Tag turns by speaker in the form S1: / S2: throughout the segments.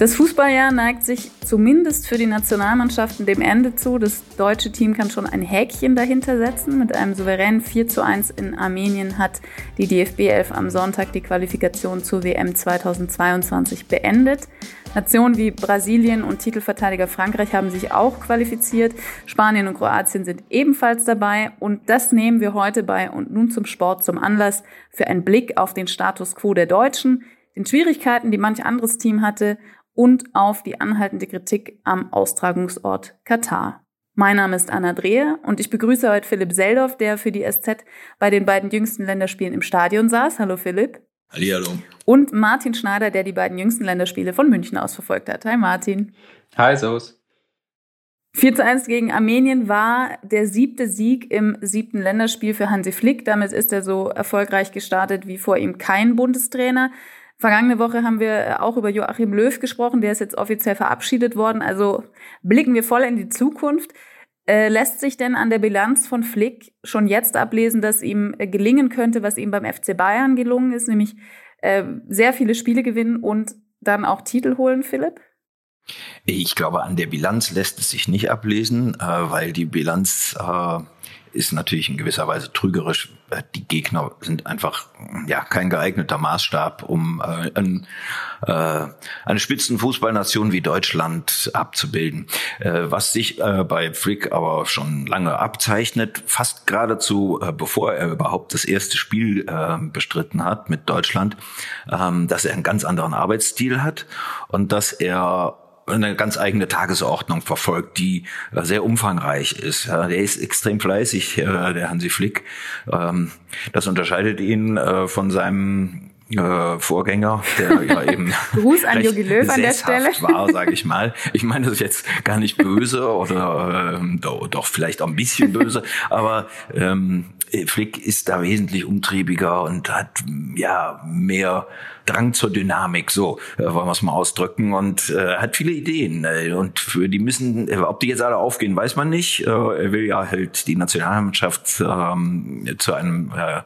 S1: Das Fußballjahr neigt sich zumindest für die Nationalmannschaften dem Ende zu. Das deutsche Team kann schon ein Häkchen dahinter setzen. Mit einem souveränen 4 zu 1 in Armenien hat die DFB 11 am Sonntag die Qualifikation zur WM 2022 beendet. Nationen wie Brasilien und Titelverteidiger Frankreich haben sich auch qualifiziert. Spanien und Kroatien sind ebenfalls dabei. Und das nehmen wir heute bei und nun zum Sport zum Anlass für einen Blick auf den Status quo der Deutschen, den Schwierigkeiten, die manch anderes Team hatte und auf die anhaltende Kritik am Austragungsort Katar. Mein Name ist Anna Dreher und ich begrüße heute Philipp Seldorf, der für die SZ bei den beiden jüngsten Länderspielen im Stadion saß. Hallo Philipp.
S2: Hallihallo.
S1: Und Martin Schneider, der die beiden jüngsten Länderspiele von München aus verfolgt hat. Hi Martin.
S3: Hi, Servus.
S1: 4 zu 1 gegen Armenien war der siebte Sieg im siebten Länderspiel für Hansi Flick. Damit ist er so erfolgreich gestartet wie vor ihm kein Bundestrainer. Vergangene Woche haben wir äh, auch über Joachim Löw gesprochen, der ist jetzt offiziell verabschiedet worden. Also blicken wir voll in die Zukunft. Äh, lässt sich denn an der Bilanz von Flick schon jetzt ablesen, dass ihm äh, gelingen könnte, was ihm beim FC Bayern gelungen ist, nämlich äh, sehr viele Spiele gewinnen und dann auch Titel holen, Philipp?
S2: Ich glaube, an der Bilanz lässt es sich nicht ablesen, äh, weil die Bilanz äh, ist natürlich in gewisser Weise trügerisch. Äh, die Gegner sind einfach ja kein geeigneter Maßstab, um äh, ein, äh, eine Spitzenfußballnation wie Deutschland abzubilden. Äh, was sich äh, bei Frick aber schon lange abzeichnet, fast geradezu äh, bevor er überhaupt das erste Spiel äh, bestritten hat mit Deutschland, äh, dass er einen ganz anderen Arbeitsstil hat und dass er eine ganz eigene Tagesordnung verfolgt, die äh, sehr umfangreich ist. Der ist extrem fleißig, äh, der Hansi Flick. Ähm, das unterscheidet ihn äh, von seinem Vorgänger, der ja eben
S1: Gruß an Jogi Löw an der Stelle
S2: war, sage ich mal. Ich meine das ist jetzt gar nicht böse oder ähm, doch, doch vielleicht auch ein bisschen böse, aber ähm, Flick ist da wesentlich umtriebiger und hat ja mehr Drang zur Dynamik, so äh, wollen wir es mal ausdrücken, und äh, hat viele Ideen. Äh, und für die müssen, äh, ob die jetzt alle aufgehen, weiß man nicht. Äh, er will ja halt die Nationalmannschaft ähm, zu einem äh,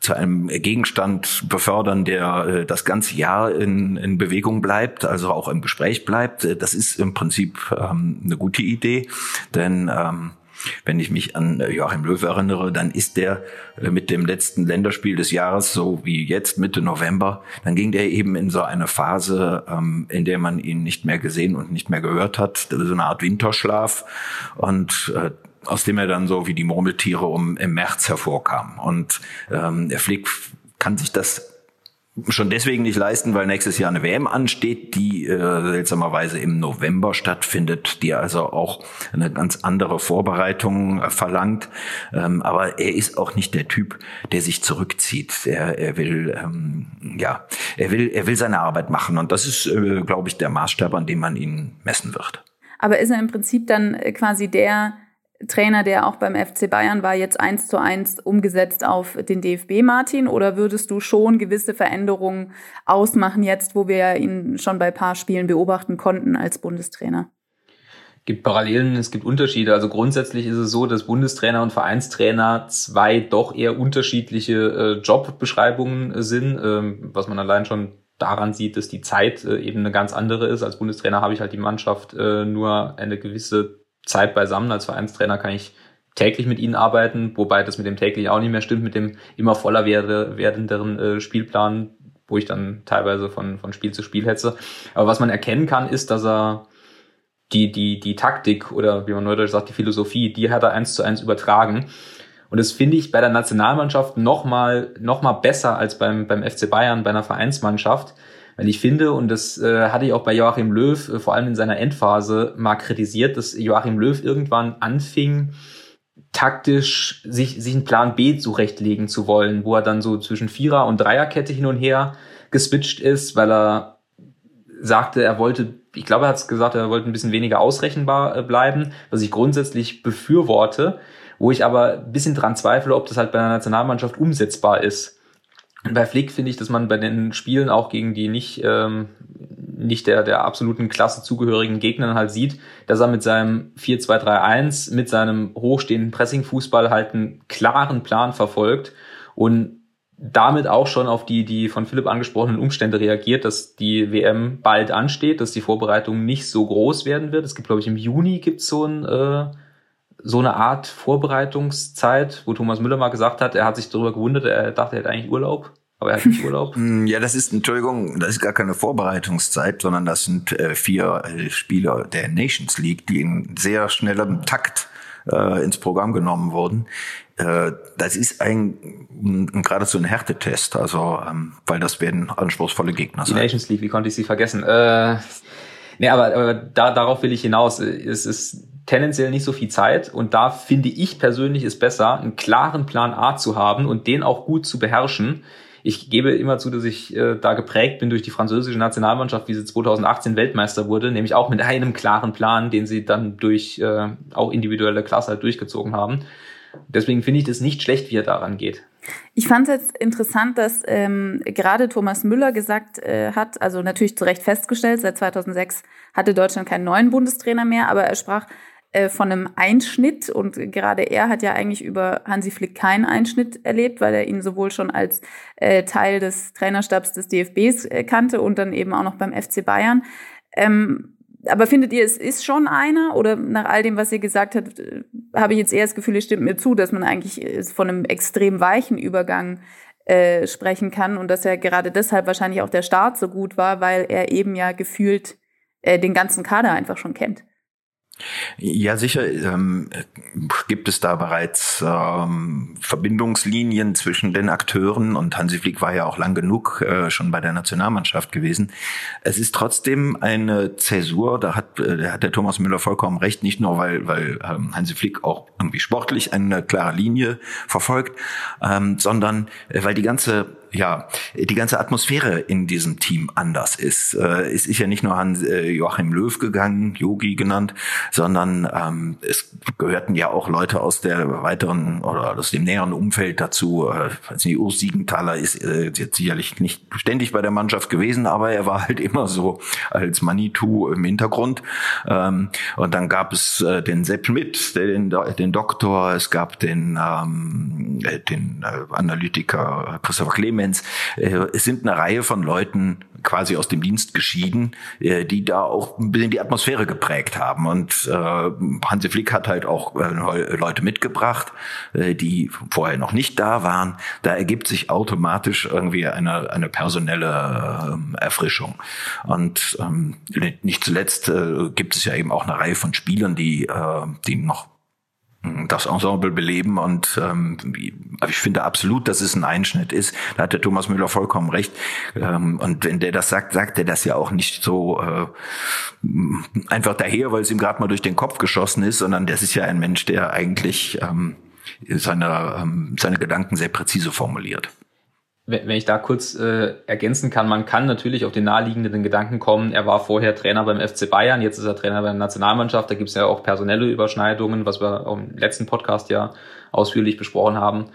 S2: zu einem Gegenstand befördern, der äh, das ganze Jahr in, in Bewegung bleibt, also auch im Gespräch bleibt. Das ist im Prinzip ähm, eine gute Idee, denn ähm, wenn ich mich an äh, Joachim Löw erinnere, dann ist der äh, mit dem letzten Länderspiel des Jahres, so wie jetzt Mitte November, dann ging der eben in so eine Phase, ähm, in der man ihn nicht mehr gesehen und nicht mehr gehört hat, so eine Art Winterschlaf und äh, aus dem er dann so wie die Murmeltiere um im März hervorkam. Und ähm, der Flick kann sich das schon deswegen nicht leisten, weil nächstes Jahr eine WM ansteht, die äh, seltsamerweise im November stattfindet, die also auch eine ganz andere Vorbereitung äh, verlangt. Ähm, aber er ist auch nicht der Typ, der sich zurückzieht. Er, er will, ähm, ja, er will, er will seine Arbeit machen und das ist, äh, glaube ich, der Maßstab, an dem man ihn messen wird.
S1: Aber ist er im Prinzip dann äh, quasi der Trainer, der auch beim FC Bayern war, jetzt eins zu eins umgesetzt auf den DFB, Martin? Oder würdest du schon gewisse Veränderungen ausmachen jetzt, wo wir ihn schon bei paar Spielen beobachten konnten als Bundestrainer?
S3: Es gibt Parallelen, es gibt Unterschiede. Also grundsätzlich ist es so, dass Bundestrainer und Vereinstrainer zwei doch eher unterschiedliche äh, Jobbeschreibungen sind, ähm, was man allein schon daran sieht, dass die Zeit äh, eben eine ganz andere ist. Als Bundestrainer habe ich halt die Mannschaft äh, nur eine gewisse Zeit beisammen. Als Vereinstrainer kann ich täglich mit ihnen arbeiten, wobei das mit dem täglich auch nicht mehr stimmt, mit dem immer voller werde, werdenderen äh, Spielplan, wo ich dann teilweise von, von Spiel zu Spiel hetze. Aber was man erkennen kann, ist, dass er die, die, die Taktik oder wie man neudeutsch sagt, die Philosophie, die hat er eins zu eins übertragen. Und das finde ich bei der Nationalmannschaft noch mal, noch mal besser als beim, beim FC Bayern, bei einer Vereinsmannschaft, weil ich finde, und das äh, hatte ich auch bei Joachim Löw äh, vor allem in seiner Endphase mal kritisiert, dass Joachim Löw irgendwann anfing, taktisch sich, sich einen Plan B zurechtlegen zu wollen, wo er dann so zwischen Vierer- und Dreierkette hin und her geswitcht ist, weil er sagte, er wollte, ich glaube, er hat es gesagt, er wollte ein bisschen weniger ausrechenbar äh, bleiben, was ich grundsätzlich befürworte, wo ich aber ein bisschen dran zweifle, ob das halt bei einer Nationalmannschaft umsetzbar ist. Und bei Flick finde ich, dass man bei den Spielen auch gegen die nicht, ähm, nicht der, der absoluten Klasse zugehörigen Gegnern halt sieht, dass er mit seinem 4-2-3-1, mit seinem hochstehenden Pressing-Fußball halt einen klaren Plan verfolgt und damit auch schon auf die, die von Philipp angesprochenen Umstände reagiert, dass die WM bald ansteht, dass die Vorbereitung nicht so groß werden wird. Es gibt, glaube ich, im Juni gibt's so ein äh, so eine Art Vorbereitungszeit, wo Thomas Müller mal gesagt hat, er hat sich darüber gewundert, er dachte, er hätte eigentlich Urlaub. Aber er hat nicht Urlaub.
S2: Mm, ja, das ist, Entschuldigung, das ist gar keine Vorbereitungszeit, sondern das sind äh, vier äh, Spieler der Nations League, die in sehr schnellem Takt äh, ins Programm genommen wurden. Äh, das ist ein, ein geradezu ein Härtetest, also ähm, weil das werden anspruchsvolle Gegner
S3: sein. Die Nations League, wie konnte ich sie vergessen? Äh, nee, aber, aber da, darauf will ich hinaus. Es ist tendenziell nicht so viel Zeit und da finde ich persönlich es besser, einen klaren Plan A zu haben und den auch gut zu beherrschen. Ich gebe immer zu, dass ich äh, da geprägt bin durch die französische Nationalmannschaft, wie sie 2018 Weltmeister wurde, nämlich auch mit einem klaren Plan, den sie dann durch äh, auch individuelle Klasse halt durchgezogen haben. Deswegen finde ich das nicht schlecht, wie er daran geht.
S1: Ich fand es jetzt interessant, dass ähm, gerade Thomas Müller gesagt äh, hat, also natürlich zu Recht festgestellt, seit 2006 hatte Deutschland keinen neuen Bundestrainer mehr, aber er sprach äh, von einem Einschnitt und gerade er hat ja eigentlich über Hansi Flick keinen Einschnitt erlebt, weil er ihn sowohl schon als äh, Teil des Trainerstabs des DFBs äh, kannte und dann eben auch noch beim FC Bayern. Ähm, aber findet ihr, es ist schon einer? Oder nach all dem, was ihr gesagt habt, äh, habe ich jetzt eher das Gefühl, es stimmt mir zu, dass man eigentlich äh, von einem extrem weichen Übergang äh, sprechen kann und dass er gerade deshalb wahrscheinlich auch der Start so gut war, weil er eben ja gefühlt äh, den ganzen Kader einfach schon kennt.
S2: Ja, sicher ähm, gibt es da bereits ähm, Verbindungslinien zwischen den Akteuren und Hansi Flick war ja auch lang genug äh, schon bei der Nationalmannschaft gewesen. Es ist trotzdem eine Zäsur, da hat, äh, hat der Thomas Müller vollkommen recht, nicht nur weil, weil ähm, Hansi Flick auch irgendwie sportlich eine klare Linie verfolgt, ähm, sondern äh, weil die ganze ja, die ganze Atmosphäre in diesem Team anders ist. Äh, es ist ja nicht nur Hans äh, Joachim Löw gegangen, Yogi genannt, sondern ähm, es gehörten ja auch Leute aus der weiteren oder aus dem näheren Umfeld dazu. Äh, also Urs Siegenthaler ist äh, jetzt sicherlich nicht ständig bei der Mannschaft gewesen, aber er war halt immer so als Manitou im Hintergrund. Ähm, und dann gab es äh, den Sepp Schmidt, den, den Doktor, es gab den, ähm, äh, den äh, Analytiker Christopher Clemens, Clemens. Äh, sind eine Reihe von Leuten quasi aus dem Dienst geschieden, äh, die da auch ein bisschen die Atmosphäre geprägt haben. Und äh, Hansi Flick hat halt auch Leute mitgebracht, die vorher noch nicht da waren. Da ergibt sich automatisch irgendwie eine, eine personelle Erfrischung. Und ähm, nicht zuletzt gibt es ja eben auch eine Reihe von Spielern, die, die noch das Ensemble beleben und ähm, ich finde absolut, dass es ein Einschnitt ist. Da hat der Thomas Müller vollkommen recht. Ähm, und wenn der das sagt, sagt er das ja auch nicht so äh, einfach daher, weil es ihm gerade mal durch den Kopf geschossen ist, sondern das ist ja ein Mensch, der eigentlich ähm, seine, ähm, seine Gedanken sehr präzise formuliert
S3: wenn ich da kurz äh, ergänzen kann, man kann natürlich auf den naheliegenden Gedanken kommen, er war vorher Trainer beim FC Bayern, jetzt ist er Trainer bei der Nationalmannschaft, da gibt es ja auch personelle Überschneidungen, was wir im letzten Podcast ja ausführlich besprochen haben.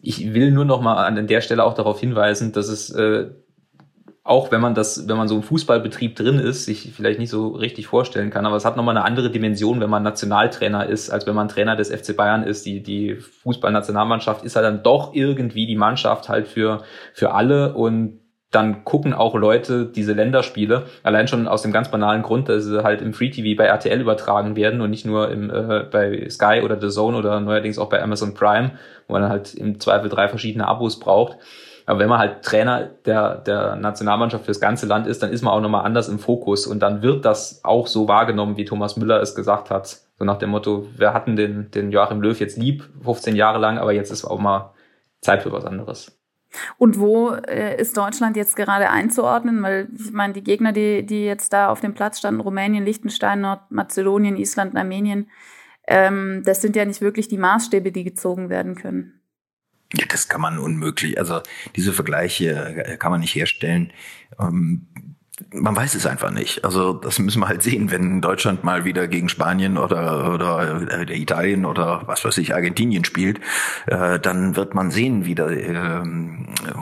S3: Ich will nur noch mal an der Stelle auch darauf hinweisen, dass es äh, auch wenn man das, wenn man so im Fußballbetrieb drin ist, sich vielleicht nicht so richtig vorstellen kann, aber es hat nochmal eine andere Dimension, wenn man Nationaltrainer ist, als wenn man Trainer des FC Bayern ist. Die, die Fußballnationalmannschaft ist halt dann doch irgendwie die Mannschaft halt für, für alle und dann gucken auch Leute diese Länderspiele, allein schon aus dem ganz banalen Grund, dass sie halt im Free TV bei RTL übertragen werden und nicht nur im, äh, bei Sky oder The Zone oder neuerdings auch bei Amazon Prime, wo man halt im Zweifel drei verschiedene Abos braucht. Aber wenn man halt Trainer der, der Nationalmannschaft fürs ganze Land ist, dann ist man auch nochmal anders im Fokus und dann wird das auch so wahrgenommen, wie Thomas Müller es gesagt hat. So nach dem Motto, wir hatten den, den Joachim Löw jetzt lieb, 15 Jahre lang, aber jetzt ist auch mal Zeit für was anderes.
S1: Und wo äh, ist Deutschland jetzt gerade einzuordnen? Weil ich meine, die Gegner, die, die jetzt da auf dem Platz standen, Rumänien, Liechtenstein, Nordmazedonien, Island, Armenien, ähm, das sind ja nicht wirklich die Maßstäbe, die gezogen werden können.
S2: Ja, das kann man unmöglich. Also diese Vergleiche äh, kann man nicht herstellen. Ähm, man weiß es einfach nicht. Also das müssen wir halt sehen, wenn Deutschland mal wieder gegen Spanien oder oder äh, Italien oder was weiß ich Argentinien spielt, äh, dann wird man sehen, wieder, äh,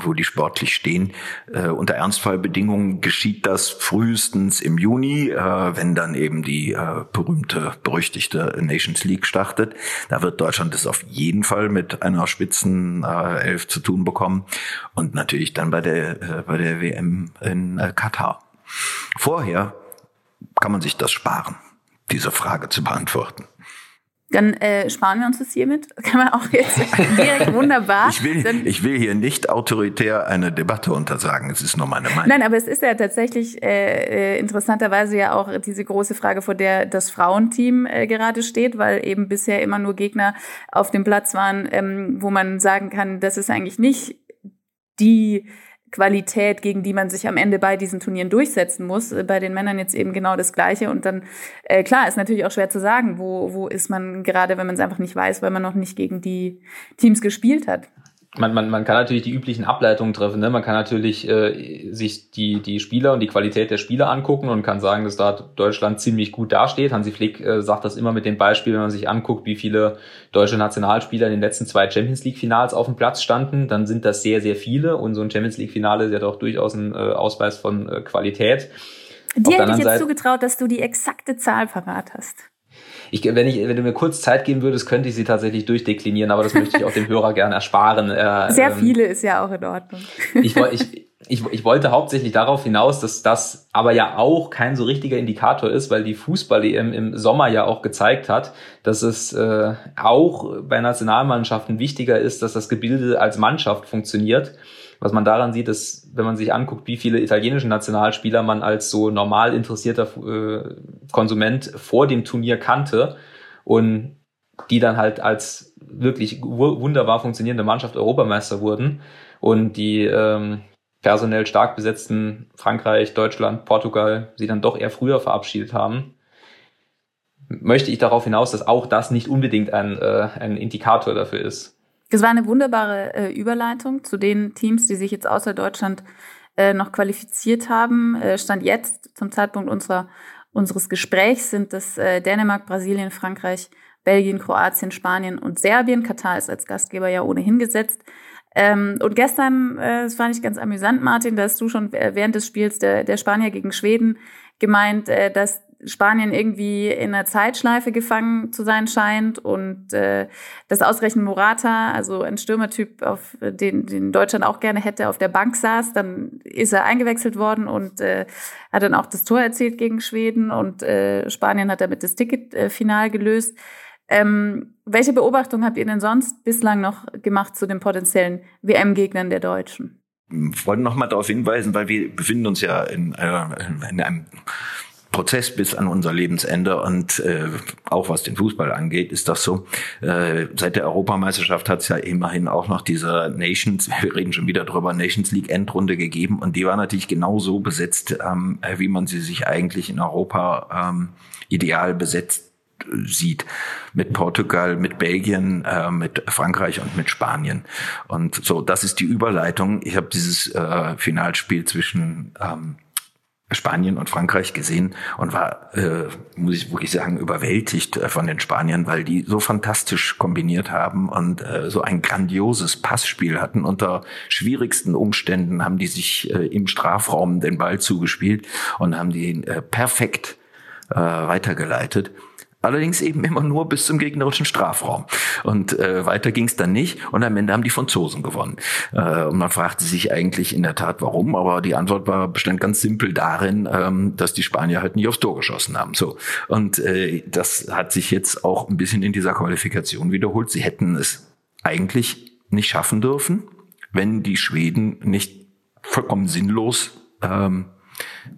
S2: wo die sportlich stehen. Äh, unter Ernstfallbedingungen geschieht das frühestens im Juni, äh, wenn dann eben die äh, berühmte berüchtigte Nations League startet. Da wird Deutschland es auf jeden Fall mit einer Spitzen Elf zu tun bekommen und natürlich dann bei der bei der WM in Katar. Vorher kann man sich das sparen, diese Frage zu beantworten.
S1: Dann äh, sparen wir uns das hiermit. Kann man auch jetzt direkt wunderbar.
S2: Ich will,
S1: Dann,
S2: ich will hier nicht autoritär eine Debatte untersagen. Es ist nur meine Meinung.
S1: Nein, aber es ist ja tatsächlich äh, äh, interessanterweise ja auch diese große Frage, vor der das Frauenteam äh, gerade steht, weil eben bisher immer nur Gegner auf dem Platz waren, ähm, wo man sagen kann, das ist eigentlich nicht die Qualität, gegen die man sich am Ende bei diesen Turnieren durchsetzen muss. Äh, bei den Männern jetzt eben genau das Gleiche. Und dann, äh, klar, ist natürlich auch schwer zu sagen, wo, wo ist man gerade, wenn man es einfach nicht weiß, weil man noch nicht gegen die Teams gespielt hat
S3: man, man, man kann natürlich die üblichen Ableitungen treffen. Ne? Man kann natürlich äh, sich die, die Spieler und die Qualität der Spieler angucken und kann sagen, dass da Deutschland ziemlich gut dasteht. Hansi Flick äh, sagt das immer mit dem Beispiel, wenn man sich anguckt, wie viele deutsche Nationalspieler in den letzten zwei Champions League-Finals auf dem Platz standen, dann sind das sehr, sehr viele. Und so ein Champions League-Finale ist ja doch durchaus ein äh, Ausweis von äh, Qualität.
S1: Dir hätte ich jetzt Seite, zugetraut, dass du die exakte Zahl parat hast.
S3: Ich, wenn, ich, wenn du mir kurz Zeit geben würdest, könnte ich sie tatsächlich durchdeklinieren, aber das möchte ich auch dem Hörer gerne ersparen.
S1: Äh, Sehr ähm, viele ist ja auch in Ordnung.
S3: Ich, ich, ich, ich wollte hauptsächlich darauf hinaus, dass das aber ja auch kein so richtiger Indikator ist, weil die Fußball-EM im Sommer ja auch gezeigt hat, dass es äh, auch bei Nationalmannschaften wichtiger ist, dass das Gebilde als Mannschaft funktioniert was man daran sieht, ist, wenn man sich anguckt, wie viele italienische Nationalspieler man als so normal interessierter äh, Konsument vor dem Turnier kannte und die dann halt als wirklich wunderbar funktionierende Mannschaft Europameister wurden und die ähm, personell stark besetzten Frankreich, Deutschland, Portugal sie dann doch eher früher verabschiedet haben, möchte ich darauf hinaus, dass auch das nicht unbedingt ein, äh, ein Indikator dafür ist.
S1: Das war eine wunderbare äh, Überleitung zu den Teams, die sich jetzt außer Deutschland äh, noch qualifiziert haben. Äh, Stand jetzt zum Zeitpunkt unserer, unseres Gesprächs sind das äh, Dänemark, Brasilien, Frankreich, Belgien, Kroatien, Spanien und Serbien. Katar ist als Gastgeber ja ohnehin gesetzt. Ähm, und gestern, äh, das fand ich ganz amüsant, Martin, da hast du schon während des Spiels der, der Spanier gegen Schweden gemeint, äh, dass Spanien irgendwie in einer Zeitschleife gefangen zu sein scheint und äh, das ausgerechnet Morata, also ein Stürmertyp, auf den, den Deutschland auch gerne hätte, auf der Bank saß, dann ist er eingewechselt worden und äh, hat dann auch das Tor erzielt gegen Schweden und äh, Spanien hat damit das Ticket äh, gelöst. Ähm, welche Beobachtung habt ihr denn sonst bislang noch gemacht zu den potenziellen WM-Gegnern der Deutschen?
S2: Wollte noch mal darauf hinweisen, weil wir befinden uns ja in, äh, in einem Prozess bis an unser Lebensende und äh, auch was den Fußball angeht, ist das so. Äh, seit der Europameisterschaft hat es ja immerhin auch noch diese Nations, wir reden schon wieder drüber, Nations League Endrunde gegeben und die war natürlich genau so besetzt, ähm, wie man sie sich eigentlich in Europa ähm, ideal besetzt sieht mit Portugal, mit Belgien, äh, mit Frankreich und mit Spanien. Und so, das ist die Überleitung. Ich habe dieses äh, Finalspiel zwischen ähm, Spanien und Frankreich gesehen und war, äh, muss ich wirklich sagen, überwältigt äh, von den Spaniern, weil die so fantastisch kombiniert haben und äh, so ein grandioses Passspiel hatten. Unter schwierigsten Umständen haben die sich äh, im Strafraum den Ball zugespielt und haben den äh, perfekt äh, weitergeleitet. Allerdings eben immer nur bis zum gegnerischen Strafraum. Und äh, weiter ging es dann nicht. Und am Ende haben die Franzosen gewonnen. Äh, und man fragte sich eigentlich in der Tat, warum. Aber die Antwort war bestand ganz simpel darin, ähm, dass die Spanier halt nicht aufs Tor geschossen haben. So. Und äh, das hat sich jetzt auch ein bisschen in dieser Qualifikation wiederholt. Sie hätten es eigentlich nicht schaffen dürfen, wenn die Schweden nicht vollkommen sinnlos ähm,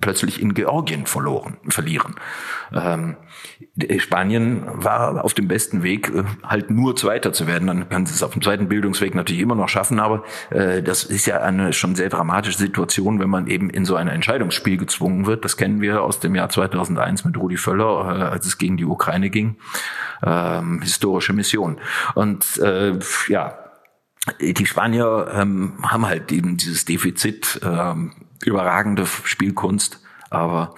S2: plötzlich in Georgien verloren, verlieren. Ähm, Spanien war auf dem besten Weg, äh, halt nur Zweiter zu werden. Dann kann sie es auf dem zweiten Bildungsweg natürlich immer noch schaffen, aber äh, das ist ja eine schon sehr dramatische Situation, wenn man eben in so ein Entscheidungsspiel gezwungen wird. Das kennen wir aus dem Jahr 2001 mit Rudi Völler, äh, als es gegen die Ukraine ging. Ähm, historische Mission. Und äh, ja, die Spanier ähm, haben halt eben dieses Defizit, ähm, überragende Spielkunst, aber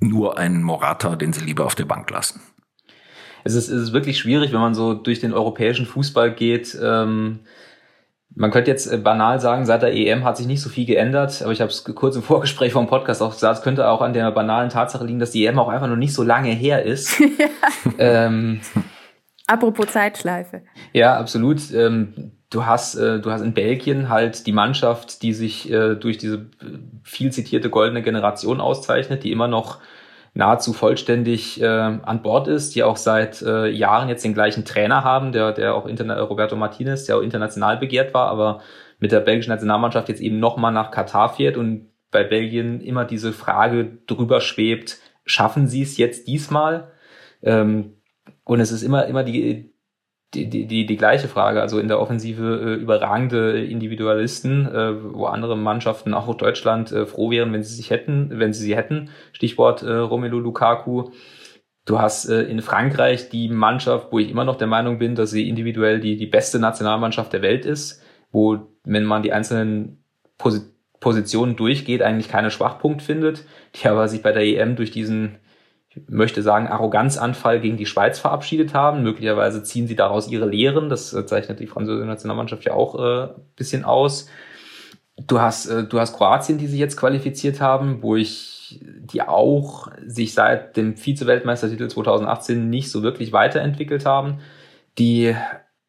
S2: nur einen Morata, den sie lieber auf der Bank lassen.
S3: Es ist, es ist wirklich schwierig, wenn man so durch den europäischen Fußball geht. Ähm, man könnte jetzt äh, banal sagen, seit der EM hat sich nicht so viel geändert, aber ich habe es kurz im Vorgespräch vom Podcast auch gesagt, es könnte auch an der banalen Tatsache liegen, dass die EM auch einfach noch nicht so lange her ist. ja. ähm,
S1: Apropos Zeitschleife.
S3: Ja, absolut. Ähm, du hast, äh, du hast in Belgien halt die Mannschaft, die sich äh, durch diese äh, viel zitierte goldene Generation auszeichnet, die immer noch nahezu vollständig äh, an Bord ist, die auch seit äh, Jahren jetzt den gleichen Trainer haben, der, der auch interna Roberto Martinez, der auch international begehrt war, aber mit der belgischen Nationalmannschaft jetzt eben nochmal nach Katar fährt und bei Belgien immer diese Frage drüber schwebt, schaffen sie es jetzt diesmal? Ähm, und es ist immer, immer die, die, die, die, die gleiche Frage. Also in der Offensive äh, überragende Individualisten, äh, wo andere Mannschaften, auch Deutschland, äh, froh wären, wenn sie sich hätten, wenn sie sie hätten. Stichwort äh, Romelu Lukaku. Du hast äh, in Frankreich die Mannschaft, wo ich immer noch der Meinung bin, dass sie individuell die, die beste Nationalmannschaft der Welt ist, wo, wenn man die einzelnen Posi Positionen durchgeht, eigentlich keine Schwachpunkt findet, die aber sich bei der EM durch diesen möchte sagen, Arroganzanfall gegen die Schweiz verabschiedet haben. Möglicherweise ziehen sie daraus ihre Lehren. Das äh, zeichnet die französische Nationalmannschaft ja auch äh, bisschen aus. Du hast, äh, du hast Kroatien, die sich jetzt qualifiziert haben, wo ich die auch sich seit dem Vize-Weltmeistertitel 2018 nicht so wirklich weiterentwickelt haben. Die,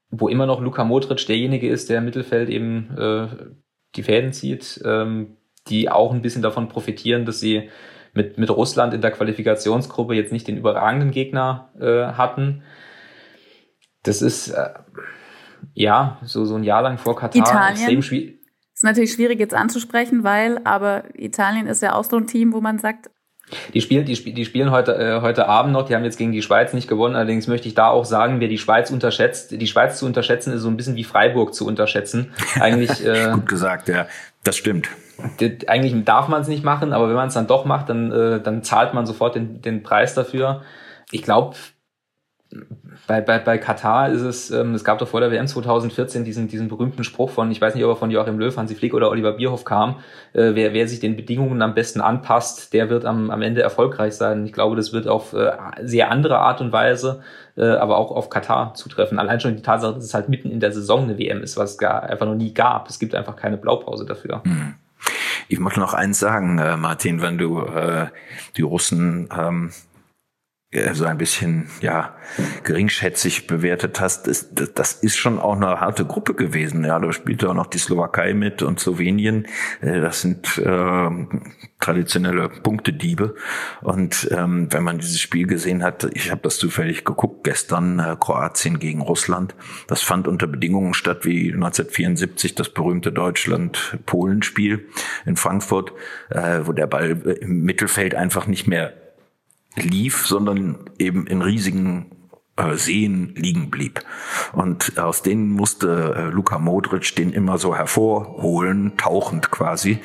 S3: wo immer noch Luka Modric derjenige ist, der im Mittelfeld eben äh, die Fäden zieht, ähm, die auch ein bisschen davon profitieren, dass sie mit, mit Russland in der Qualifikationsgruppe jetzt nicht den überragenden Gegner äh, hatten. Das ist äh, ja so, so ein Jahr lang vor Katar
S1: Italien. extrem schwierig. Ist natürlich schwierig jetzt anzusprechen, weil aber Italien ist ja auch so ein Team, wo man sagt,
S3: die spielen, die, die spielen heute, äh, heute Abend noch, die haben jetzt gegen die Schweiz nicht gewonnen, allerdings möchte ich da auch sagen, wer die Schweiz unterschätzt, die Schweiz zu unterschätzen, ist so ein bisschen wie Freiburg zu unterschätzen. Eigentlich,
S2: äh, Gut gesagt, ja, das stimmt
S3: eigentlich darf man es nicht machen, aber wenn man es dann doch macht, dann, äh, dann zahlt man sofort den, den Preis dafür. Ich glaube, bei, bei, bei Katar ist es, ähm, es gab doch vor der WM 2014 diesen, diesen berühmten Spruch von, ich weiß nicht, ob er von Joachim Löw, Hansi Flick oder Oliver Bierhoff kam, äh, wer, wer sich den Bedingungen am besten anpasst, der wird am, am Ende erfolgreich sein. Ich glaube, das wird auf äh, sehr andere Art und Weise, äh, aber auch auf Katar zutreffen. Allein schon die Tatsache, dass es halt mitten in der Saison eine WM ist, was es gar einfach noch nie gab. Es gibt einfach keine Blaupause dafür. Mhm.
S2: Ich möchte noch eins sagen, äh, Martin, wenn du äh, die Russen ähm, so ein bisschen ja geringschätzig bewertet hast, das, das ist schon auch eine harte Gruppe gewesen. Ja, da spielt auch noch die Slowakei mit und Slowenien. Äh, das sind äh, traditionelle Punktediebe. Und ähm, wenn man dieses Spiel gesehen hat, ich habe das zufällig geguckt gestern, äh, Kroatien gegen Russland. Das fand unter Bedingungen statt wie 1974 das berühmte Deutschland-Polen-Spiel in Frankfurt, äh, wo der Ball im Mittelfeld einfach nicht mehr lief, sondern eben in riesigen äh, Seen liegen blieb. Und aus denen musste äh, Luka Modric den immer so hervorholen, tauchend quasi,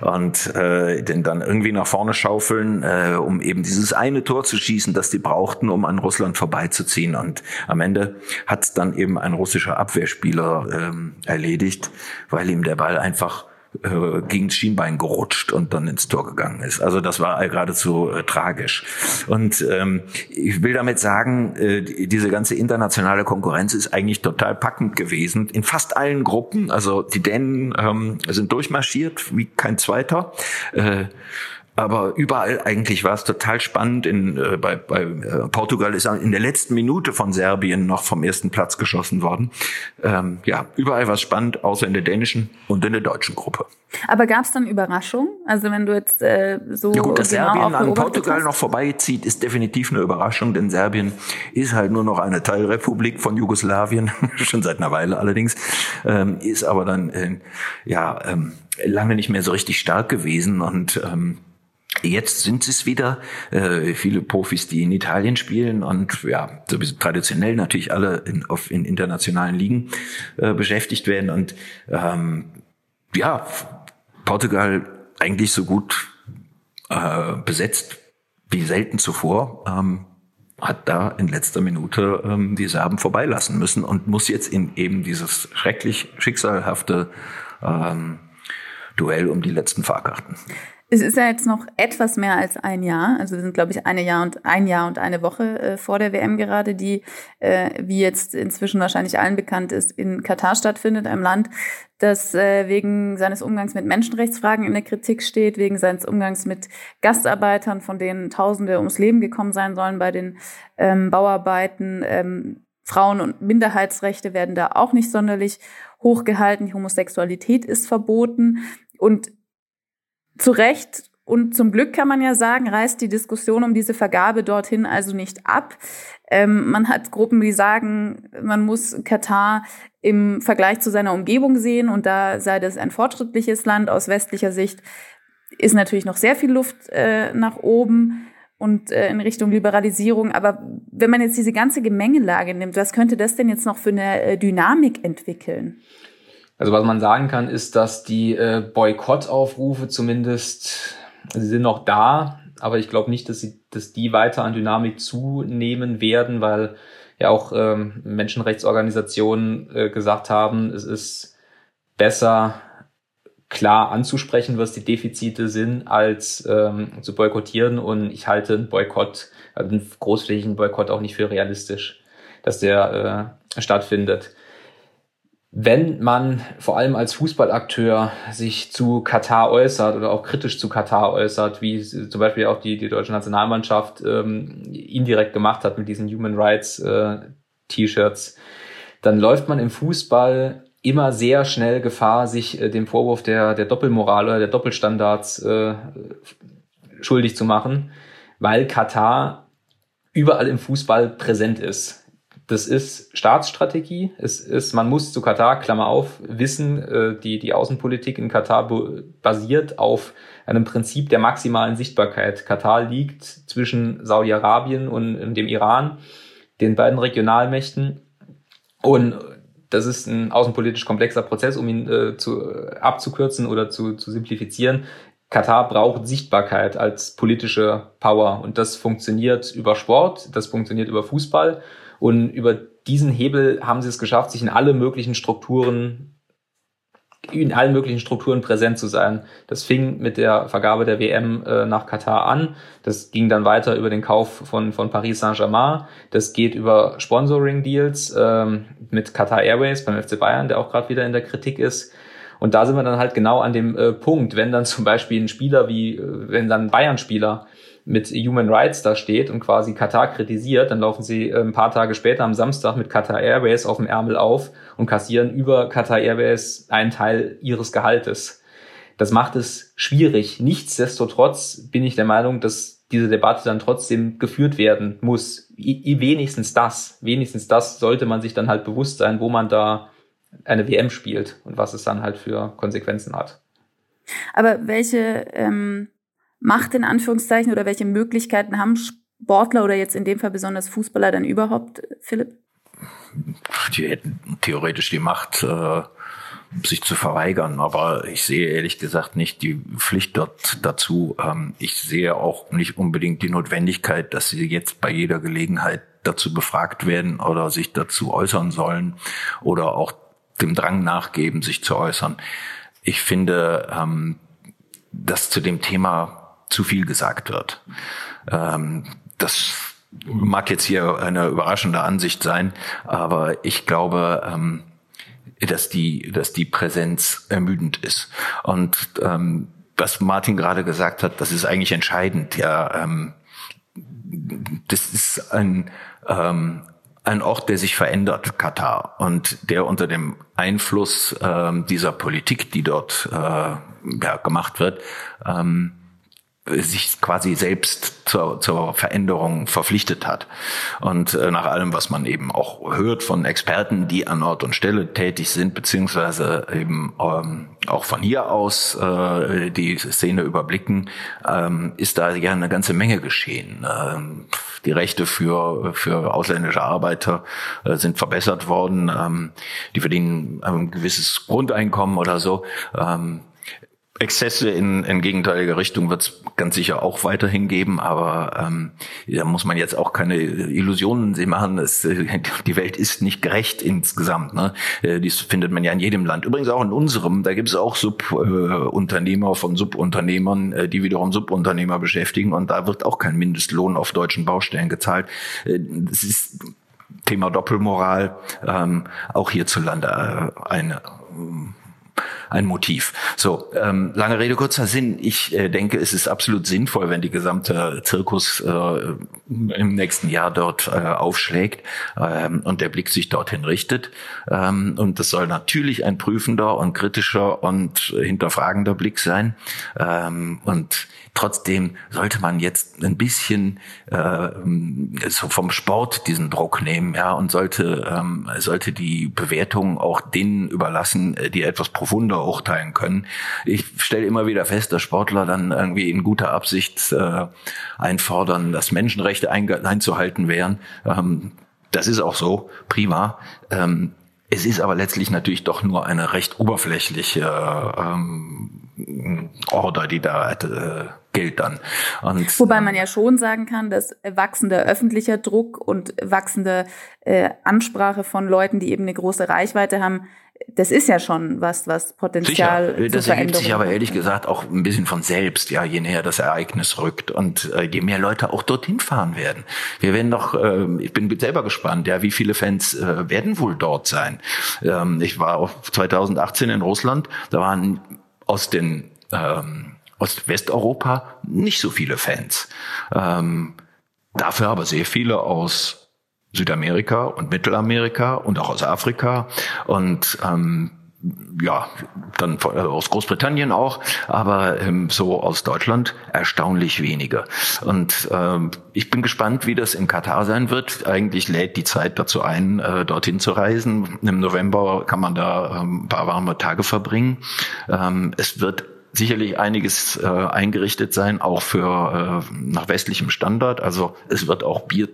S2: und äh, den dann irgendwie nach vorne schaufeln, äh, um eben dieses eine Tor zu schießen, das die brauchten, um an Russland vorbeizuziehen. Und am Ende hat dann eben ein russischer Abwehrspieler ähm, erledigt, weil ihm der Ball einfach äh, gegen das Schienbein gerutscht und dann ins Tor gegangen ist. Also das war geradezu äh, tragisch. Und ähm, ich will damit sagen, äh, diese ganze internationale Konkurrenz ist eigentlich total packend gewesen. In fast allen Gruppen, also die Dänen ähm, sind durchmarschiert wie kein Zweiter. Äh, aber überall eigentlich war es total spannend. In, äh, bei, bei äh, Portugal ist in der letzten Minute von Serbien noch vom ersten Platz geschossen worden. Ähm, ja, überall war es spannend, außer in der dänischen und in der deutschen Gruppe.
S1: Aber gab es dann Überraschungen? Also wenn du jetzt äh, so
S2: ja gut, dass genau Serbien an Portugal hast? noch vorbeizieht, ist definitiv eine Überraschung, denn Serbien ist halt nur noch eine Teilrepublik von Jugoslawien, schon seit einer Weile allerdings, ähm, ist aber dann äh, ja ähm, lange nicht mehr so richtig stark gewesen und ähm, Jetzt sind es wieder äh, viele Profis, die in Italien spielen und ja, sowieso traditionell natürlich alle in, auf, in internationalen Ligen äh, beschäftigt werden. Und ähm, ja, Portugal eigentlich so gut äh, besetzt wie selten zuvor. Ähm, hat da in letzter Minute ähm, die Serben vorbeilassen müssen und muss jetzt in eben dieses schrecklich schicksalhafte ähm, Duell um die letzten Fahrkarten.
S1: Es ist ja jetzt noch etwas mehr als ein Jahr. Also wir sind, glaube ich, eine Jahr und ein Jahr und eine Woche äh, vor der WM gerade, die, äh, wie jetzt inzwischen wahrscheinlich allen bekannt ist, in Katar stattfindet, einem Land, das äh, wegen seines Umgangs mit Menschenrechtsfragen in der Kritik steht, wegen seines Umgangs mit Gastarbeitern, von denen Tausende ums Leben gekommen sein sollen bei den ähm, Bauarbeiten. Ähm, Frauen- und Minderheitsrechte werden da auch nicht sonderlich hochgehalten. Die Homosexualität ist verboten. Und zu Recht und zum Glück kann man ja sagen, reißt die Diskussion um diese Vergabe dorthin also nicht ab. Ähm, man hat Gruppen, die sagen, man muss Katar im Vergleich zu seiner Umgebung sehen und da sei das ein fortschrittliches Land aus westlicher Sicht, ist natürlich noch sehr viel Luft äh, nach oben und äh, in Richtung Liberalisierung. Aber wenn man jetzt diese ganze Gemengelage nimmt, was könnte das denn jetzt noch für eine äh, Dynamik entwickeln?
S3: Also was man sagen kann, ist, dass die äh, Boykottaufrufe zumindest, sie sind noch da, aber ich glaube nicht, dass, sie, dass die weiter an Dynamik zunehmen werden, weil ja auch ähm, Menschenrechtsorganisationen äh, gesagt haben, es ist besser klar anzusprechen, was die Defizite sind, als ähm, zu boykottieren. Und ich halte einen Boykott, also einen großflächigen Boykott auch nicht für realistisch, dass der äh, stattfindet wenn man vor allem als Fußballakteur sich zu Katar äußert oder auch kritisch zu Katar äußert, wie zum Beispiel auch die, die deutsche Nationalmannschaft ähm, indirekt gemacht hat mit diesen Human Rights äh, T-Shirts, dann läuft man im Fußball immer sehr schnell Gefahr, sich äh, dem Vorwurf der, der Doppelmoral oder der Doppelstandards äh, schuldig zu machen, weil Katar überall im Fußball präsent ist das ist Staatsstrategie. Es ist, man muss zu Katar, Klammer auf, wissen, äh, die, die Außenpolitik in Katar basiert auf einem Prinzip der maximalen Sichtbarkeit. Katar liegt zwischen Saudi-Arabien und dem Iran, den beiden Regionalmächten. Und das ist ein außenpolitisch komplexer Prozess, um ihn äh, zu, abzukürzen oder zu, zu simplifizieren. Katar braucht Sichtbarkeit als politische Power und das funktioniert über Sport, das funktioniert über Fußball und über diesen Hebel haben sie es geschafft, sich in alle möglichen Strukturen in allen möglichen Strukturen präsent zu sein. Das fing mit der Vergabe der WM äh, nach Katar an. Das ging dann weiter über den Kauf von, von Paris Saint-Germain. Das geht über Sponsoring-Deals ähm, mit Qatar Airways beim FC Bayern, der auch gerade wieder in der Kritik ist. Und da sind wir dann halt genau an dem äh, Punkt, wenn dann zum Beispiel ein Spieler wie, äh, wenn dann Bayern-Spieler mit Human Rights da steht und quasi Katar kritisiert, dann laufen sie äh, ein paar Tage später am Samstag mit Qatar Airways auf dem Ärmel auf und kassieren über Qatar Airways einen Teil ihres Gehaltes. Das macht es schwierig. Nichtsdestotrotz bin ich der Meinung, dass diese Debatte dann trotzdem geführt werden muss. I wenigstens das, wenigstens das sollte man sich dann halt bewusst sein, wo man da eine WM spielt und was es dann halt für Konsequenzen hat.
S1: Aber welche ähm, Macht in Anführungszeichen oder welche Möglichkeiten haben Sportler oder jetzt in dem Fall besonders Fußballer dann überhaupt, Philipp?
S2: Die hätten theoretisch die Macht, äh, sich zu verweigern, aber ich sehe ehrlich gesagt nicht die Pflicht dort dazu. Ähm, ich sehe auch nicht unbedingt die Notwendigkeit, dass sie jetzt bei jeder Gelegenheit dazu befragt werden oder sich dazu äußern sollen oder auch dem Drang nachgeben, sich zu äußern. Ich finde, ähm, dass zu dem Thema zu viel gesagt wird. Ähm, das mag jetzt hier eine überraschende Ansicht sein, aber ich glaube, ähm, dass die, dass die Präsenz ermüdend ist. Und ähm, was Martin gerade gesagt hat, das ist eigentlich entscheidend. Ja, ähm, das ist ein ähm, ein Ort, der sich verändert, Katar, und der unter dem Einfluss ähm, dieser Politik, die dort äh, ja, gemacht wird, ähm, sich quasi selbst zur, zur Veränderung verpflichtet hat. Und äh, nach allem, was man eben auch hört von Experten, die an Ort und Stelle tätig sind, beziehungsweise eben ähm, auch von hier aus äh, die Szene überblicken, ähm, ist da ja eine ganze Menge geschehen. Ähm, die Rechte für, für ausländische Arbeiter äh, sind verbessert worden. Ähm, die verdienen ein gewisses Grundeinkommen oder so. Ähm, Exzesse in, in gegenteiliger Richtung wird es ganz sicher auch weiterhin geben, aber ähm, da muss man jetzt auch keine Illusionen sehen machen. Es, äh, die Welt ist nicht gerecht insgesamt. Ne? Äh, dies findet man ja in jedem Land. Übrigens auch in unserem. Da gibt es auch Subunternehmer äh, von Subunternehmern, äh, die wiederum Subunternehmer beschäftigen und da wird auch kein Mindestlohn auf deutschen Baustellen gezahlt. Äh, das ist Thema Doppelmoral ähm, auch hierzulande äh, eine ein Motiv. So, ähm, lange Rede, kurzer Sinn. Ich äh, denke, es ist absolut sinnvoll, wenn die gesamte Zirkus äh, im nächsten Jahr dort äh, aufschlägt ähm, und der Blick sich dorthin richtet. Ähm, und das soll natürlich ein prüfender und kritischer und hinterfragender Blick sein. Ähm, und trotzdem sollte man jetzt ein bisschen äh, so vom Sport diesen Druck nehmen, ja, und sollte ähm, sollte die Bewertung auch denen überlassen, äh, die etwas profunder urteilen können. Ich stelle immer wieder fest, dass Sportler dann irgendwie in guter Absicht äh, einfordern, dass Menschenrechte einzuhalten wären. Ähm, das ist auch so, prima. Ähm, es ist aber letztlich natürlich doch nur eine recht oberflächliche ähm, Order, die da äh, gilt dann.
S1: Und, Wobei man ja schon sagen kann, dass wachsender öffentlicher Druck und wachsende äh, Ansprache von Leuten, die eben eine große Reichweite haben, das ist ja schon was, was Potenzial
S2: Sicher. Das ergibt sich aber ehrlich gesagt auch ein bisschen von selbst, ja, je näher das Ereignis rückt und äh, je mehr Leute auch dorthin fahren werden. Wir werden doch, äh, ich bin selber gespannt, ja, wie viele Fans äh, werden wohl dort sein. Ähm, ich war auch 2018 in Russland, da waren aus den ähm, aus Westeuropa nicht so viele Fans. Ähm, dafür aber sehr viele aus Südamerika und Mittelamerika und auch aus Afrika und ähm, ja, dann äh, aus Großbritannien auch, aber ähm, so aus Deutschland erstaunlich wenige. Und ähm, ich bin gespannt, wie das in Katar sein wird. Eigentlich lädt die Zeit dazu ein, äh, dorthin zu reisen. Im November kann man da ähm, ein paar warme Tage verbringen. Ähm, es wird sicherlich einiges äh, eingerichtet sein, auch für äh, nach westlichem Standard. Also es wird auch Bier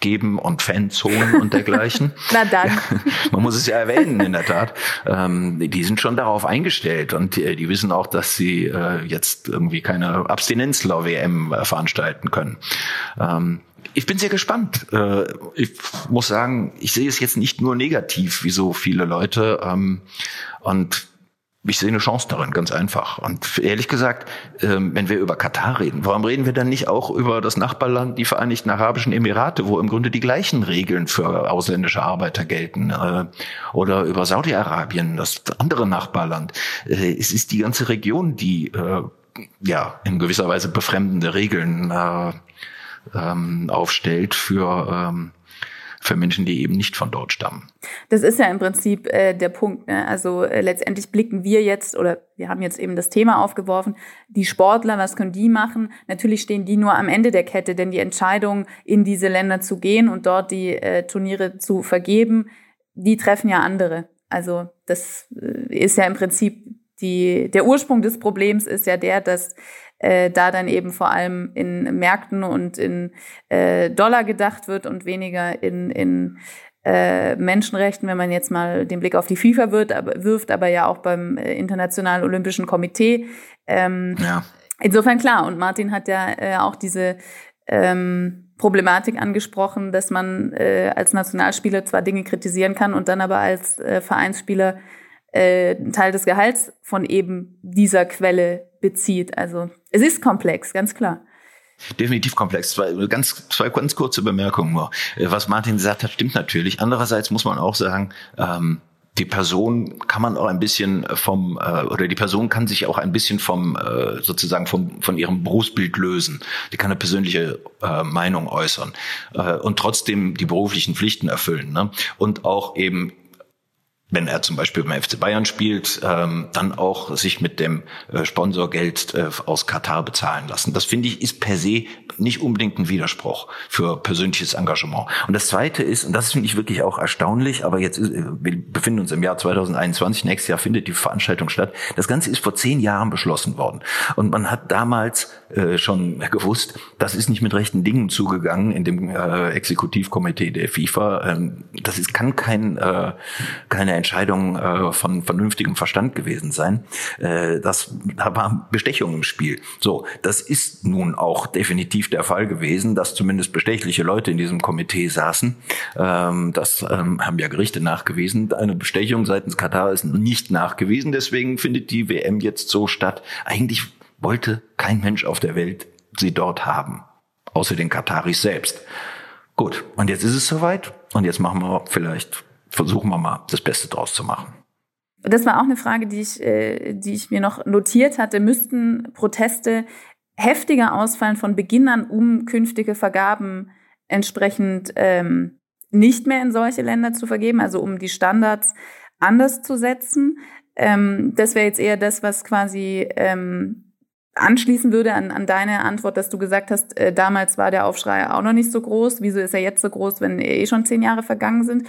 S2: geben und Fanzonen und dergleichen.
S1: Na dann. Ja,
S2: man muss es ja erwähnen, in der Tat. Ähm, die sind schon darauf eingestellt und die, die wissen auch, dass sie äh, jetzt irgendwie keine Abstinenzler-WM äh, veranstalten können. Ähm, ich bin sehr gespannt. Äh, ich muss sagen, ich sehe es jetzt nicht nur negativ, wie so viele Leute. Ähm, und ich sehe eine Chance darin, ganz einfach. Und ehrlich gesagt, ähm, wenn wir über Katar reden, warum reden wir dann nicht auch über das Nachbarland, die Vereinigten Arabischen Emirate, wo im Grunde die gleichen Regeln für ausländische Arbeiter gelten? Äh, oder über Saudi-Arabien, das andere Nachbarland. Äh, es ist die ganze Region, die äh, ja in gewisser Weise befremdende Regeln ähm, aufstellt für für Menschen, die eben nicht von dort stammen.
S1: Das ist ja im Prinzip äh, der Punkt. Ne? Also äh, letztendlich blicken wir jetzt oder wir haben jetzt eben das Thema aufgeworfen, die Sportler, was können die machen? Natürlich stehen die nur am Ende der Kette, denn die Entscheidung, in diese Länder zu gehen und dort die äh, Turniere zu vergeben, die treffen ja andere. Also das äh, ist ja im Prinzip die, der Ursprung des Problems ist ja der, dass äh, da dann eben vor allem in Märkten und in äh, Dollar gedacht wird und weniger in, in äh, Menschenrechten, wenn man jetzt mal den Blick auf die FIFA wird, aber, wirft, aber ja auch beim äh, Internationalen Olympischen Komitee. Ähm, ja. Insofern klar, und Martin hat ja äh, auch diese ähm, Problematik angesprochen, dass man äh, als Nationalspieler zwar Dinge kritisieren kann und dann aber als äh, Vereinsspieler äh, einen Teil des Gehalts von eben dieser Quelle bezieht. Also es ist komplex, ganz klar.
S2: Definitiv komplex. Zwei ganz, zwei ganz kurze Bemerkungen nur. Äh, was Martin gesagt hat, stimmt natürlich. Andererseits muss man auch sagen, ähm, die Person kann man auch ein bisschen vom äh, oder die Person kann sich auch ein bisschen vom äh, sozusagen vom von ihrem Berufsbild lösen. Die kann eine persönliche äh, Meinung äußern äh, und trotzdem die beruflichen Pflichten erfüllen ne? und auch eben wenn er zum Beispiel beim FC Bayern spielt, ähm, dann auch sich mit dem äh, Sponsorgeld äh, aus Katar bezahlen lassen. Das finde ich ist per se nicht unbedingt ein Widerspruch für persönliches Engagement. Und das Zweite ist, und das finde ich wirklich auch erstaunlich, aber jetzt ist, äh, wir befinden uns im Jahr 2021, nächstes Jahr findet die Veranstaltung statt. Das Ganze ist vor zehn Jahren beschlossen worden. Und man hat damals äh, schon gewusst, das ist nicht mit rechten Dingen zugegangen in dem äh, Exekutivkomitee der FIFA. Ähm, das ist, kann kein, äh, keine Entscheidung äh, von vernünftigem Verstand gewesen sein. Äh, das, da war Bestechung im Spiel. So, das ist nun auch definitiv der Fall gewesen, dass zumindest bestechliche Leute in diesem Komitee saßen. Ähm, das ähm, haben ja Gerichte nachgewiesen. Eine Bestechung seitens Katar ist nicht nachgewiesen. Deswegen findet die WM jetzt so statt. Eigentlich wollte kein Mensch auf der Welt sie dort haben, außer den Kataris selbst. Gut, und jetzt ist es soweit und jetzt machen wir vielleicht, versuchen wir mal das Beste draus zu machen.
S1: Das war auch eine Frage, die ich, äh, die ich mir noch notiert hatte. Müssten Proteste heftiger ausfallen von Beginn an, um künftige Vergaben entsprechend ähm, nicht mehr in solche Länder zu vergeben, also um die Standards anders zu setzen? Ähm, das wäre jetzt eher das, was quasi ähm, anschließen würde an, an deine Antwort, dass du gesagt hast, äh, damals war der Aufschrei auch noch nicht so groß. Wieso ist er jetzt so groß, wenn eh schon zehn Jahre vergangen sind?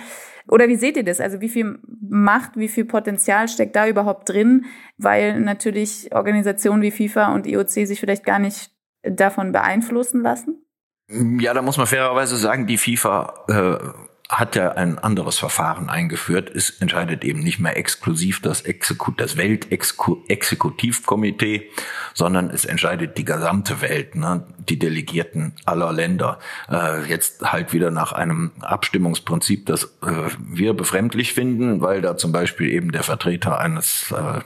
S1: Oder wie seht ihr das? Also wie viel Macht, wie viel Potenzial steckt da überhaupt drin? Weil natürlich Organisationen wie FIFA und IOC sich vielleicht gar nicht davon beeinflussen lassen?
S2: Ja, da muss man fairerweise sagen, die FIFA äh, hat er ein anderes Verfahren eingeführt. Es entscheidet eben nicht mehr exklusiv das, Exekut das Weltexekutivkomitee, sondern es entscheidet die gesamte Welt, ne? die Delegierten aller Länder. Äh, jetzt halt wieder nach einem Abstimmungsprinzip, das äh, wir befremdlich finden, weil da zum Beispiel eben der Vertreter eines äh,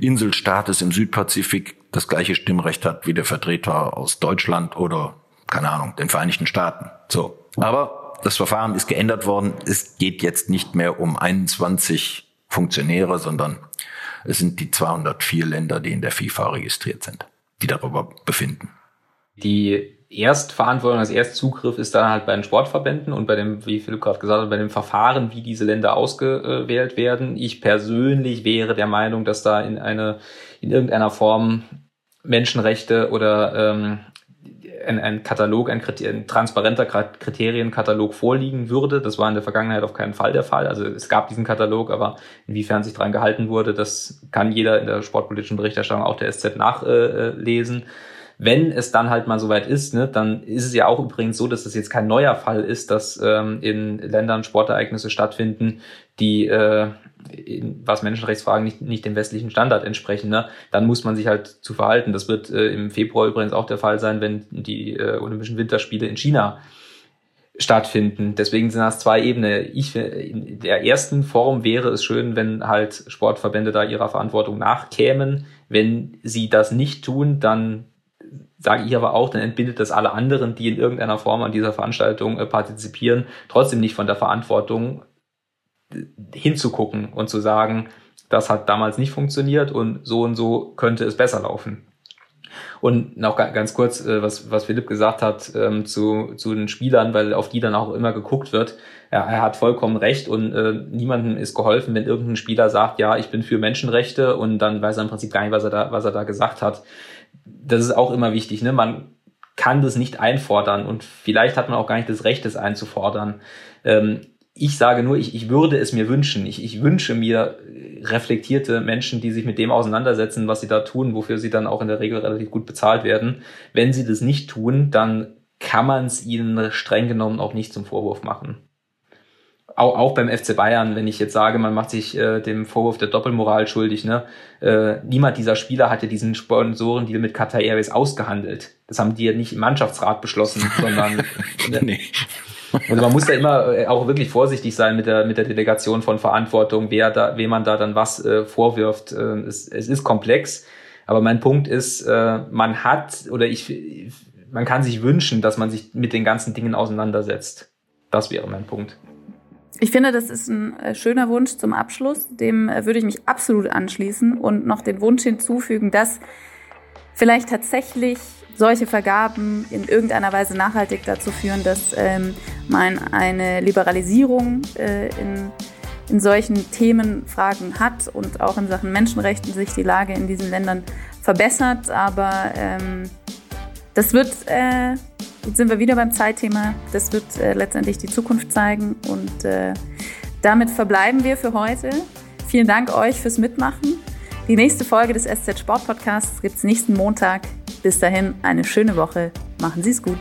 S2: Inselstaates im Südpazifik das gleiche Stimmrecht hat wie der Vertreter aus Deutschland oder keine Ahnung, den Vereinigten Staaten. So. Aber das Verfahren ist geändert worden. Es geht jetzt nicht mehr um 21 Funktionäre, sondern es sind die 204 Länder, die in der FIFA registriert sind, die darüber befinden.
S3: Die Erstverantwortung, das Erstzugriff ist dann halt bei den Sportverbänden und bei dem, wie Philipp gerade gesagt hat, bei dem Verfahren, wie diese Länder ausgewählt werden. Ich persönlich wäre der Meinung, dass da in eine, in irgendeiner Form Menschenrechte oder ähm, ein, ein Katalog, ein, ein transparenter Kriterienkatalog vorliegen würde. Das war in der Vergangenheit auf keinen Fall der Fall. Also es gab diesen Katalog, aber inwiefern sich daran gehalten wurde, das kann jeder in der sportpolitischen Berichterstattung auch der SZ nachlesen. Wenn es dann halt mal soweit ist, ne, dann ist es ja auch übrigens so, dass es jetzt kein neuer Fall ist, dass ähm, in Ländern Sportereignisse stattfinden, die äh, was Menschenrechtsfragen nicht, nicht dem westlichen Standard entsprechen, ne, dann muss man sich halt zu verhalten. Das wird äh, im Februar übrigens auch der Fall sein, wenn die äh, Olympischen Winterspiele in China stattfinden. Deswegen sind das zwei Ebenen. Ich, in der ersten Form wäre es schön, wenn halt Sportverbände da ihrer Verantwortung nachkämen. Wenn sie das nicht tun, dann sage ich aber auch, dann entbindet das alle anderen, die in irgendeiner Form an dieser Veranstaltung äh, partizipieren, trotzdem nicht von der Verantwortung, hinzugucken und zu sagen, das hat damals nicht funktioniert und so und so könnte es besser laufen. Und noch ganz kurz, äh, was, was Philipp gesagt hat ähm, zu, zu den Spielern, weil auf die dann auch immer geguckt wird. Ja, er hat vollkommen recht und äh, niemandem ist geholfen, wenn irgendein Spieler sagt, ja, ich bin für Menschenrechte und dann weiß er im Prinzip gar nicht, was er da, was er da gesagt hat. Das ist auch immer wichtig. Ne? Man kann das nicht einfordern und vielleicht hat man auch gar nicht das Recht, das einzufordern. Ähm, ich sage nur, ich, ich würde es mir wünschen. Ich, ich wünsche mir reflektierte Menschen, die sich mit dem auseinandersetzen, was sie da tun, wofür sie dann auch in der Regel relativ gut bezahlt werden. Wenn sie das nicht tun, dann kann man es ihnen streng genommen auch nicht zum Vorwurf machen. Auch, auch beim FC Bayern, wenn ich jetzt sage, man macht sich äh, dem Vorwurf der Doppelmoral schuldig, ne? Äh, niemand dieser Spieler hatte diesen Sponsorendeal mit Qatar Airways ausgehandelt. Das haben die ja nicht im Mannschaftsrat beschlossen, sondern ne? nee. Also man muss da immer äh, auch wirklich vorsichtig sein mit der, mit der Delegation von Verantwortung, wer da, wem man da dann was äh, vorwirft. Äh, es, es ist komplex. Aber mein Punkt ist, äh, man hat oder ich, man kann sich wünschen, dass man sich mit den ganzen Dingen auseinandersetzt. Das wäre mein Punkt.
S1: Ich finde, das ist ein äh, schöner Wunsch zum Abschluss. Dem äh, würde ich mich absolut anschließen und noch den Wunsch hinzufügen, dass vielleicht tatsächlich solche Vergaben in irgendeiner Weise nachhaltig dazu führen, dass ähm, man eine Liberalisierung äh, in, in solchen Themenfragen hat und auch in Sachen Menschenrechten sich die Lage in diesen Ländern verbessert. Aber ähm, das wird, äh, jetzt sind wir wieder beim Zeitthema, das wird äh, letztendlich die Zukunft zeigen und äh, damit verbleiben wir für heute. Vielen Dank euch fürs Mitmachen. Die nächste Folge des SZ Sport Podcasts gibt es nächsten Montag. Bis dahin eine schöne Woche. Machen Sie es gut.